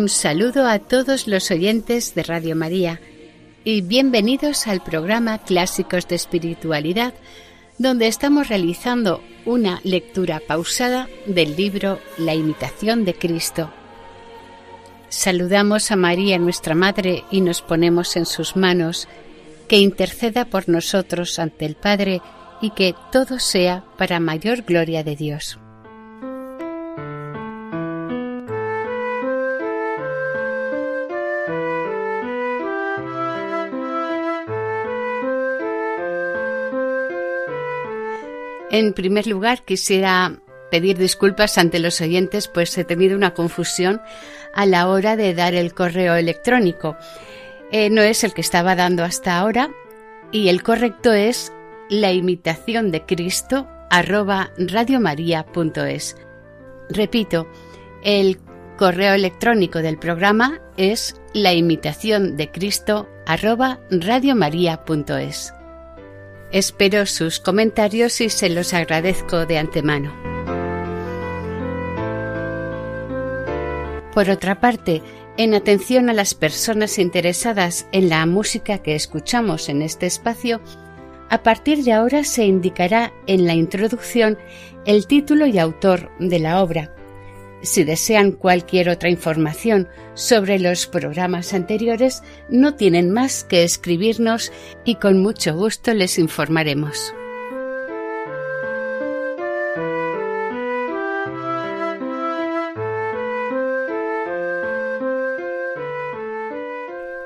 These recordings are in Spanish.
Un saludo a todos los oyentes de Radio María y bienvenidos al programa Clásicos de Espiritualidad, donde estamos realizando una lectura pausada del libro La imitación de Cristo. Saludamos a María, nuestra Madre, y nos ponemos en sus manos, que interceda por nosotros ante el Padre y que todo sea para mayor gloria de Dios. En primer lugar, quisiera pedir disculpas ante los oyentes, pues he tenido una confusión a la hora de dar el correo electrónico. Eh, no es el que estaba dando hasta ahora y el correcto es la imitación de Cristo arroba. Repito, el correo electrónico del programa es la imitación de Cristo arroba radiomaria.es. Espero sus comentarios y se los agradezco de antemano. Por otra parte, en atención a las personas interesadas en la música que escuchamos en este espacio, a partir de ahora se indicará en la introducción el título y autor de la obra, si desean cualquier otra información sobre los programas anteriores, no tienen más que escribirnos y con mucho gusto les informaremos.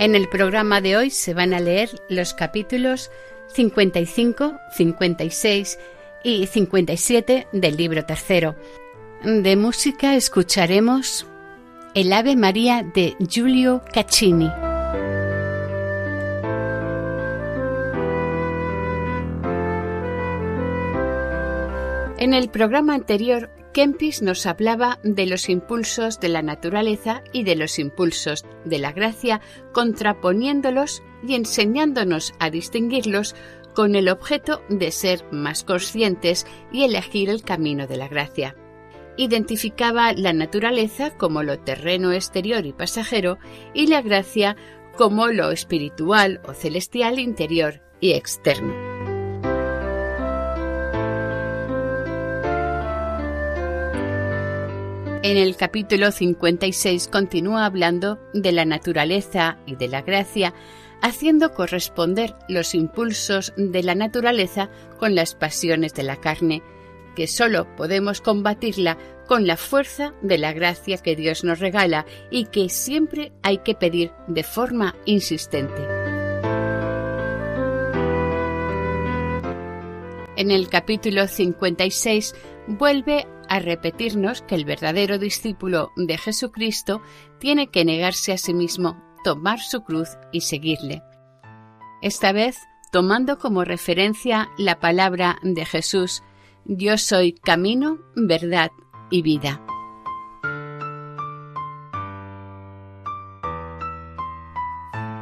En el programa de hoy se van a leer los capítulos 55, 56 y 57 del libro tercero de música escucharemos El Ave María de Giulio Caccini. En el programa anterior, Kempis nos hablaba de los impulsos de la naturaleza y de los impulsos de la gracia, contraponiéndolos y enseñándonos a distinguirlos con el objeto de ser más conscientes y elegir el camino de la gracia identificaba la naturaleza como lo terreno exterior y pasajero y la gracia como lo espiritual o celestial interior y externo. En el capítulo 56 continúa hablando de la naturaleza y de la gracia, haciendo corresponder los impulsos de la naturaleza con las pasiones de la carne, que sólo podemos combatirla con la fuerza de la gracia que Dios nos regala y que siempre hay que pedir de forma insistente. En el capítulo 56 vuelve a repetirnos que el verdadero discípulo de Jesucristo tiene que negarse a sí mismo, tomar su cruz y seguirle. Esta vez tomando como referencia la palabra de Jesús yo soy camino, verdad y vida.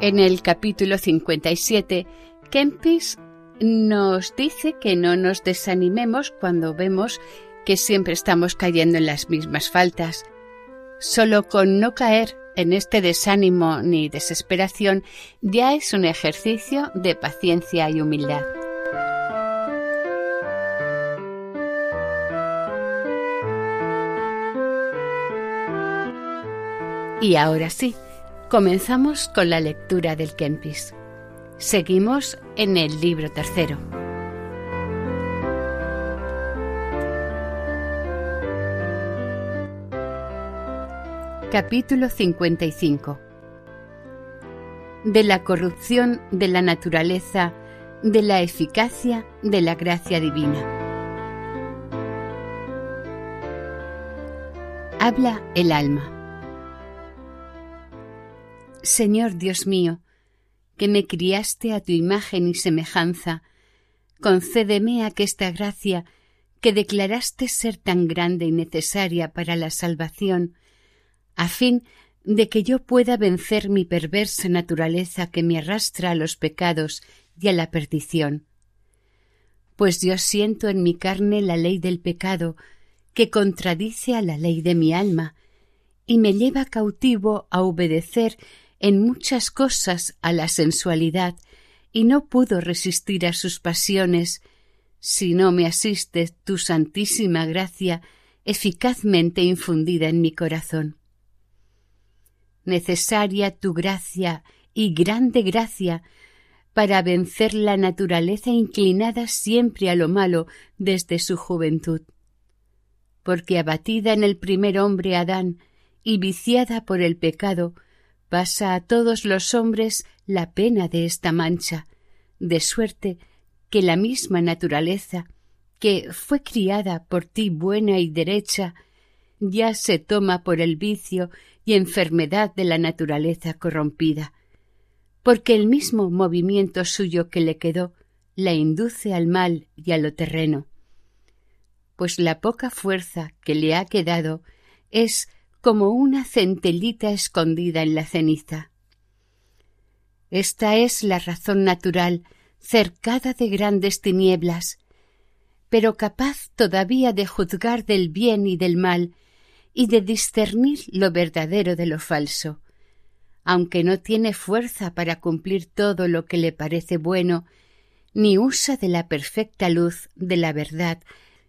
En el capítulo 57, Kempis nos dice que no nos desanimemos cuando vemos que siempre estamos cayendo en las mismas faltas. Solo con no caer en este desánimo ni desesperación ya es un ejercicio de paciencia y humildad. Y ahora sí, comenzamos con la lectura del Kempis. Seguimos en el libro tercero. Capítulo 55 de la corrupción de la naturaleza, de la eficacia de la gracia divina. Habla el alma. Señor Dios mío, que me criaste a tu imagen y semejanza, concédeme aquesta gracia que declaraste ser tan grande y necesaria para la salvación, a fin de que yo pueda vencer mi perversa naturaleza que me arrastra a los pecados y a la perdición. Pues yo siento en mi carne la ley del pecado, que contradice a la ley de mi alma, y me lleva cautivo a obedecer en muchas cosas a la sensualidad, y no pudo resistir a sus pasiones, si no me asiste tu santísima gracia eficazmente infundida en mi corazón. Necesaria tu gracia y grande gracia para vencer la naturaleza inclinada siempre a lo malo desde su juventud. Porque abatida en el primer hombre Adán y viciada por el pecado, pasa a todos los hombres la pena de esta mancha, de suerte que la misma naturaleza, que fue criada por ti buena y derecha, ya se toma por el vicio y enfermedad de la naturaleza corrompida, porque el mismo movimiento suyo que le quedó la induce al mal y a lo terreno, pues la poca fuerza que le ha quedado es como una centelita escondida en la ceniza. Esta es la razón natural cercada de grandes tinieblas, pero capaz todavía de juzgar del bien y del mal y de discernir lo verdadero de lo falso, aunque no tiene fuerza para cumplir todo lo que le parece bueno, ni usa de la perfecta luz de la verdad,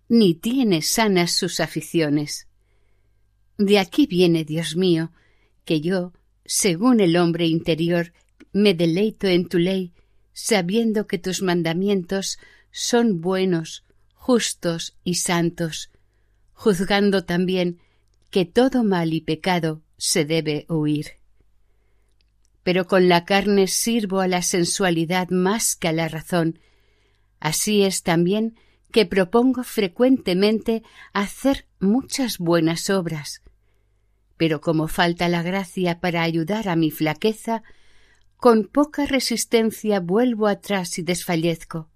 ni tiene sanas sus aficiones. De aquí viene, Dios mío, que yo, según el hombre interior, me deleito en tu ley sabiendo que tus mandamientos son buenos, justos y santos, juzgando también que todo mal y pecado se debe huir. Pero con la carne sirvo a la sensualidad más que a la razón. Así es también que propongo frecuentemente hacer muchas buenas obras. Pero como falta la gracia para ayudar a mi flaqueza, con poca resistencia vuelvo atrás y desfallezco.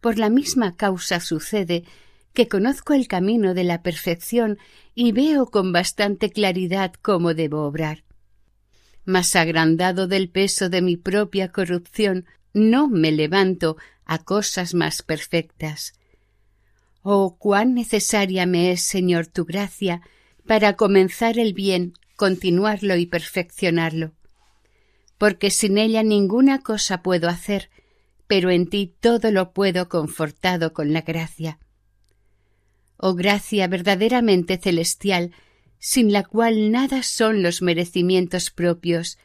Por la misma causa sucede que conozco el camino de la perfección y veo con bastante claridad cómo debo obrar. Mas agrandado del peso de mi propia corrupción, no me levanto a cosas más perfectas. Oh, cuán necesaria me es, Señor, tu gracia, para comenzar el bien, continuarlo y perfeccionarlo porque sin ella ninguna cosa puedo hacer, pero en ti todo lo puedo confortado con la gracia. Oh gracia verdaderamente celestial, sin la cual nada son los merecimientos propios,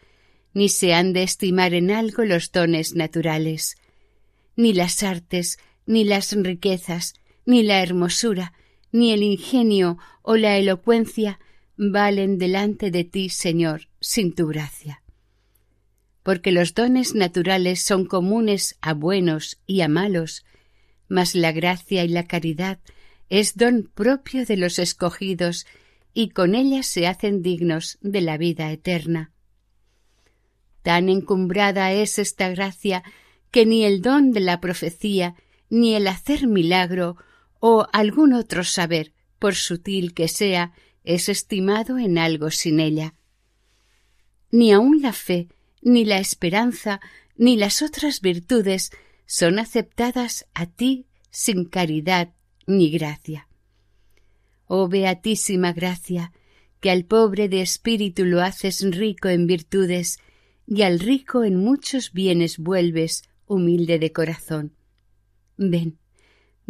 ni se han de estimar en algo los dones naturales, ni las artes, ni las riquezas, ni la hermosura, ni el ingenio o la elocuencia valen delante de ti, Señor, sin tu gracia porque los dones naturales son comunes a buenos y a malos, mas la gracia y la caridad es don propio de los escogidos y con ellas se hacen dignos de la vida eterna. Tan encumbrada es esta gracia que ni el don de la profecía, ni el hacer milagro o algún otro saber, por sutil que sea, es estimado en algo sin ella. Ni aun la fe, ni la esperanza, ni las otras virtudes son aceptadas a ti sin caridad ni gracia. Oh beatísima gracia, que al pobre de espíritu lo haces rico en virtudes, y al rico en muchos bienes vuelves humilde de corazón. Ven,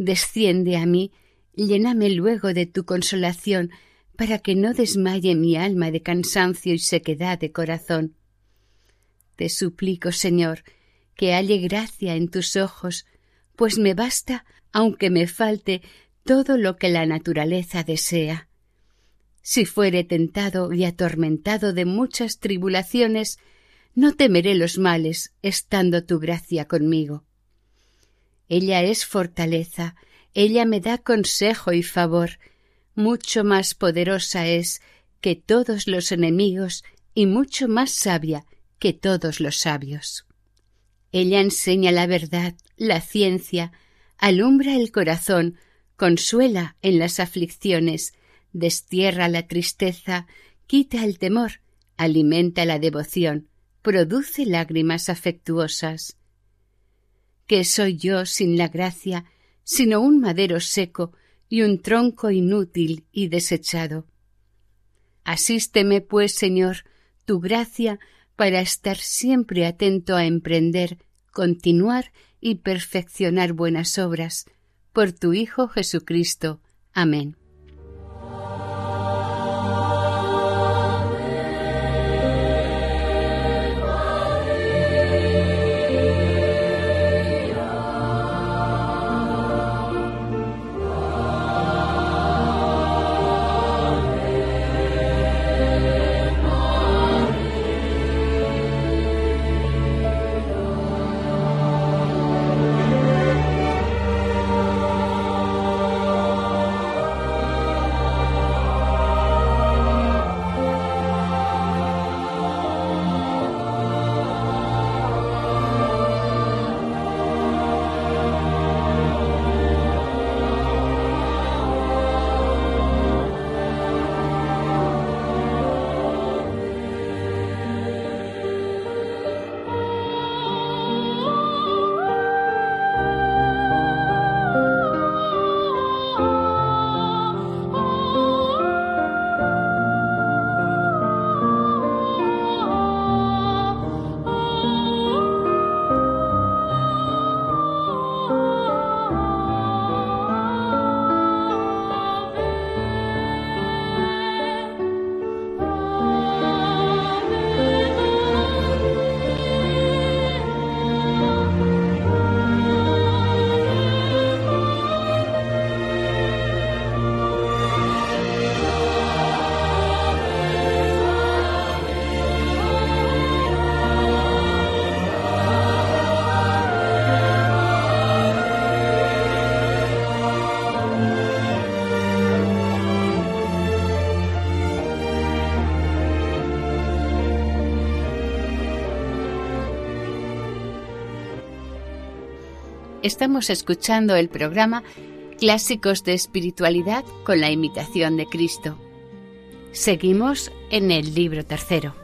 desciende a mí, lléname luego de tu consolación, para que no desmaye mi alma de cansancio y sequedad de corazón. Te suplico, Señor, que halle gracia en tus ojos, pues me basta, aunque me falte, todo lo que la naturaleza desea. Si fuere tentado y atormentado de muchas tribulaciones, no temeré los males, estando tu gracia conmigo. Ella es fortaleza, ella me da consejo y favor, mucho más poderosa es que todos los enemigos y mucho más sabia que todos los sabios. Ella enseña la verdad, la ciencia, alumbra el corazón, consuela en las aflicciones, destierra la tristeza, quita el temor, alimenta la devoción, produce lágrimas afectuosas. ¿Qué soy yo sin la gracia, sino un madero seco y un tronco inútil y desechado? Asísteme, pues, Señor, tu gracia para estar siempre atento a emprender, continuar y perfeccionar buenas obras. Por tu Hijo Jesucristo. Amén. Estamos escuchando el programa Clásicos de Espiritualidad con la imitación de Cristo. Seguimos en el libro tercero.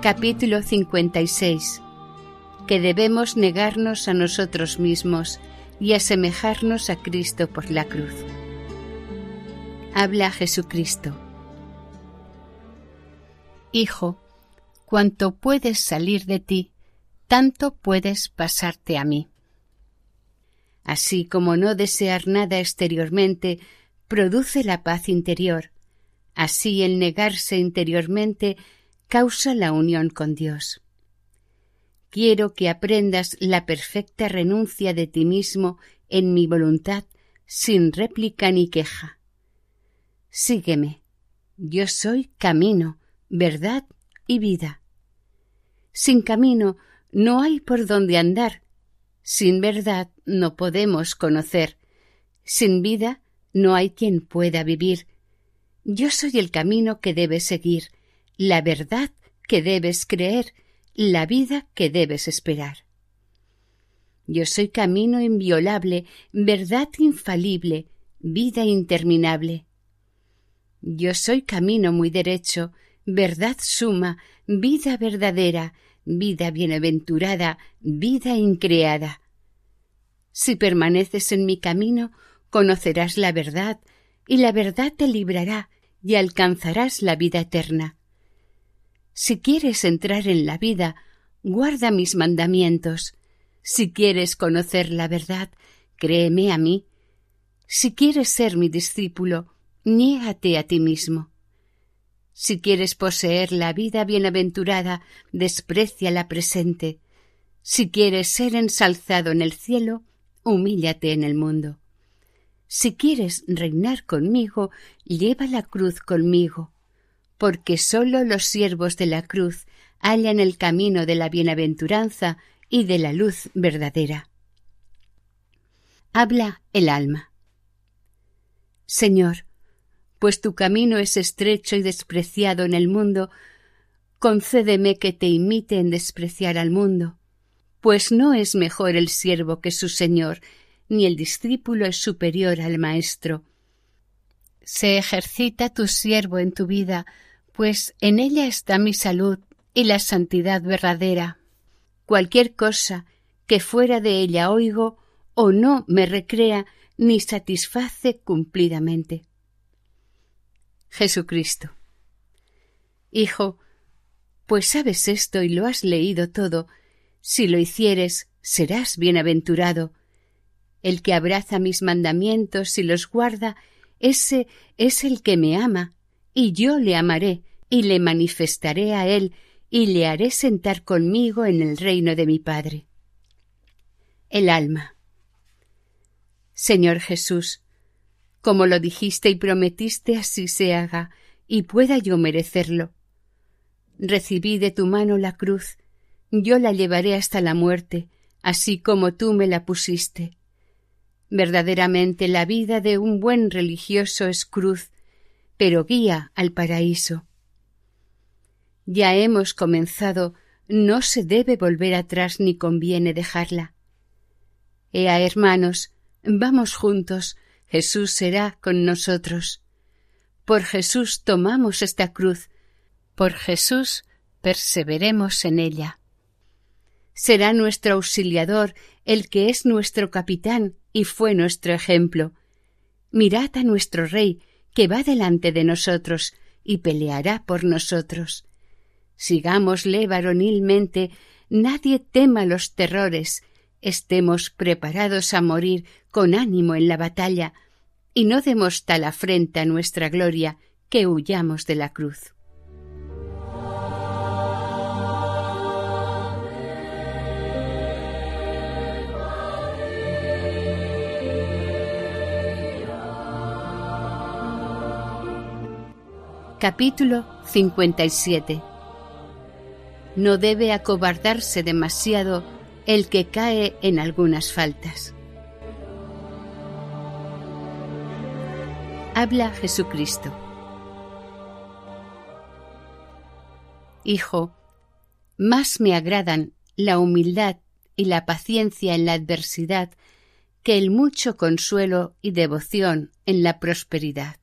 Capítulo 56. Que debemos negarnos a nosotros mismos y asemejarnos a Cristo por la cruz. Habla Jesucristo. Hijo, Cuanto puedes salir de ti, tanto puedes pasarte a mí. Así como no desear nada exteriormente produce la paz interior, así el negarse interiormente causa la unión con Dios. Quiero que aprendas la perfecta renuncia de ti mismo en mi voluntad sin réplica ni queja. Sígueme. Yo soy camino, verdad y vida. Sin camino no hay por dónde andar. Sin verdad no podemos conocer. Sin vida no hay quien pueda vivir. Yo soy el camino que debes seguir, la verdad que debes creer, la vida que debes esperar. Yo soy camino inviolable, verdad infalible, vida interminable. Yo soy camino muy derecho, verdad suma, vida verdadera, vida bienaventurada, vida increada. Si permaneces en mi camino, conocerás la verdad, y la verdad te librará y alcanzarás la vida eterna. Si quieres entrar en la vida, guarda mis mandamientos. Si quieres conocer la verdad, créeme a mí. Si quieres ser mi discípulo, niégate a ti mismo. Si quieres poseer la vida bienaventurada, desprecia la presente. Si quieres ser ensalzado en el cielo, humíllate en el mundo. si quieres reinar conmigo, lleva la cruz conmigo, porque sólo los siervos de la cruz hallan el camino de la bienaventuranza y de la luz verdadera. Habla el alma. Señor, pues tu camino es estrecho y despreciado en el mundo, concédeme que te imite en despreciar al mundo, pues no es mejor el siervo que su Señor, ni el discípulo es superior al maestro. Se ejercita tu siervo en tu vida, pues en ella está mi salud y la santidad verdadera. Cualquier cosa que fuera de ella oigo o no me recrea ni satisface cumplidamente. Jesucristo. Hijo, pues sabes esto y lo has leído todo, si lo hicieres, serás bienaventurado, el que abraza mis mandamientos y los guarda, ese es el que me ama, y yo le amaré, y le manifestaré a él, y le haré sentar conmigo en el reino de mi Padre. El alma. Señor Jesús, como lo dijiste y prometiste, así se haga, y pueda yo merecerlo. Recibí de tu mano la cruz, yo la llevaré hasta la muerte, así como tú me la pusiste. Verdaderamente la vida de un buen religioso es cruz, pero guía al paraíso. Ya hemos comenzado, no se debe volver atrás ni conviene dejarla. Ea, hermanos, vamos juntos, Jesús será con nosotros. Por Jesús tomamos esta cruz, por Jesús perseveremos en ella. Será nuestro auxiliador el que es nuestro capitán y fue nuestro ejemplo. Mirad a nuestro Rey, que va delante de nosotros y peleará por nosotros. Sigámosle varonilmente, nadie tema los terrores, estemos preparados a morir con ánimo en la batalla, y no demos tal afrenta a nuestra gloria que huyamos de la cruz. Capítulo 57 No debe acobardarse demasiado el que cae en algunas faltas. Habla Jesucristo. Hijo, más me agradan la humildad y la paciencia en la adversidad que el mucho consuelo y devoción en la prosperidad.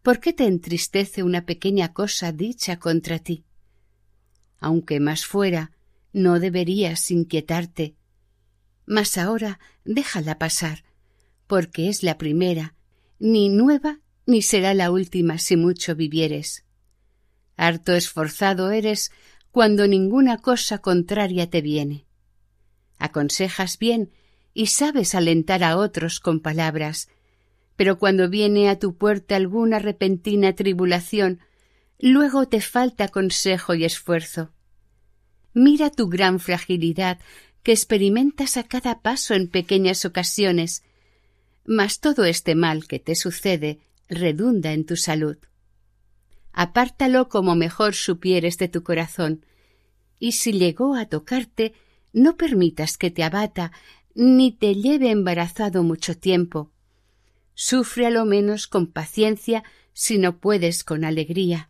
¿Por qué te entristece una pequeña cosa dicha contra ti? Aunque más fuera, no deberías inquietarte. Mas ahora déjala pasar, porque es la primera, ni nueva ni será la última si mucho vivieres. Harto esforzado eres cuando ninguna cosa contraria te viene. Aconsejas bien y sabes alentar a otros con palabras, pero cuando viene a tu puerta alguna repentina tribulación, luego te falta consejo y esfuerzo. Mira tu gran fragilidad que experimentas a cada paso en pequeñas ocasiones, mas todo este mal que te sucede redunda en tu salud. Apártalo como mejor supieres de tu corazón, y si llegó a tocarte, no permitas que te abata ni te lleve embarazado mucho tiempo, Sufre a lo menos con paciencia si no puedes con alegría.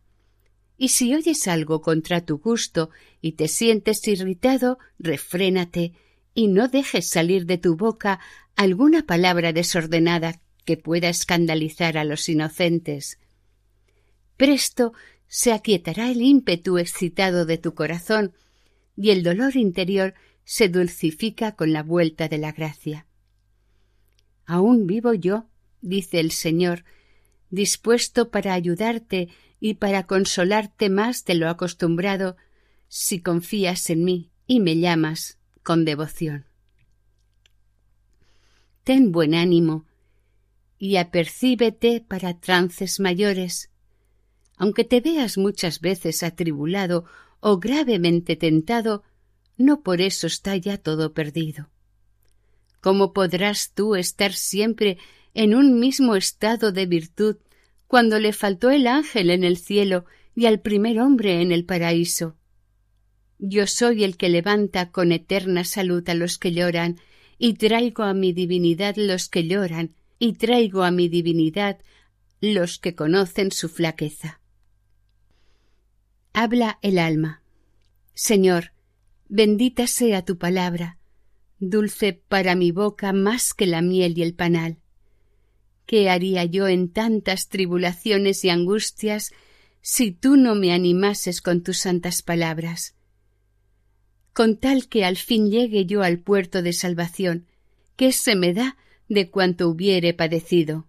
Y si oyes algo contra tu gusto y te sientes irritado, refrénate y no dejes salir de tu boca alguna palabra desordenada que pueda escandalizar a los inocentes. Presto se aquietará el ímpetu excitado de tu corazón y el dolor interior se dulcifica con la vuelta de la gracia. Aún vivo yo dice el Señor, dispuesto para ayudarte y para consolarte más de lo acostumbrado, si confías en mí y me llamas con devoción. Ten buen ánimo y apercíbete para trances mayores. Aunque te veas muchas veces atribulado o gravemente tentado, no por eso está ya todo perdido. ¿Cómo podrás tú estar siempre en un mismo estado de virtud cuando le faltó el ángel en el cielo y al primer hombre en el paraíso. Yo soy el que levanta con eterna salud a los que lloran, y traigo a mi divinidad los que lloran, y traigo a mi divinidad los que conocen su flaqueza. Habla el alma. Señor, bendita sea tu palabra, dulce para mi boca más que la miel y el panal. ¿Qué haría yo en tantas tribulaciones y angustias si tú no me animases con tus santas palabras? Con tal que al fin llegue yo al puerto de salvación, ¿qué se me da de cuanto hubiere padecido?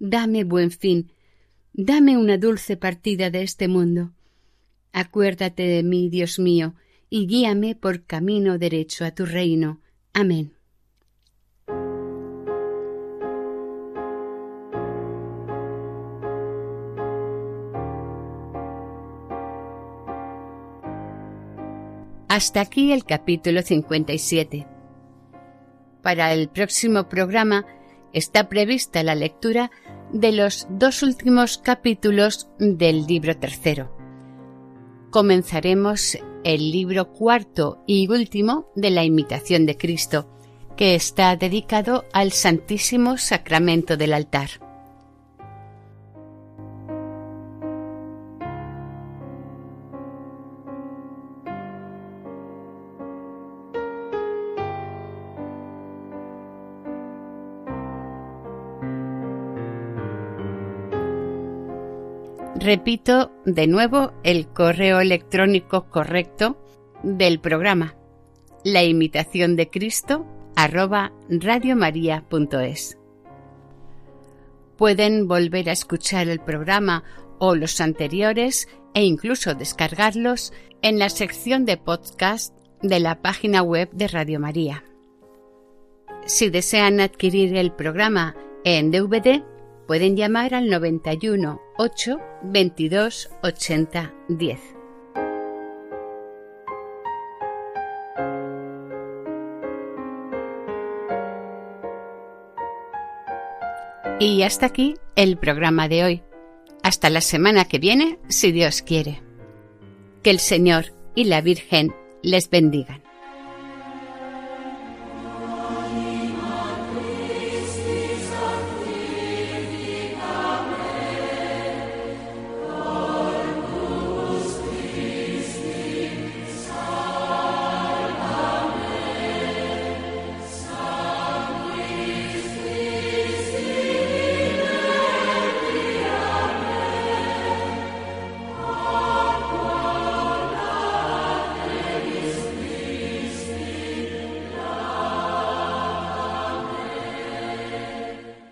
Dame buen fin, dame una dulce partida de este mundo. Acuérdate de mí, Dios mío, y guíame por camino derecho a tu reino. Amén. Hasta aquí el capítulo 57. Para el próximo programa está prevista la lectura de los dos últimos capítulos del libro tercero. Comenzaremos el libro cuarto y último de la imitación de Cristo, que está dedicado al Santísimo Sacramento del altar. Repito de nuevo el correo electrónico correcto del programa, la imitación de Cristo arroba. Pueden volver a escuchar el programa o los anteriores e incluso descargarlos en la sección de podcast de la página web de Radio María. Si desean adquirir el programa en DVD, pueden llamar al 91 8 22 80 10. Y hasta aquí el programa de hoy. Hasta la semana que viene, si Dios quiere. Que el Señor y la Virgen les bendigan.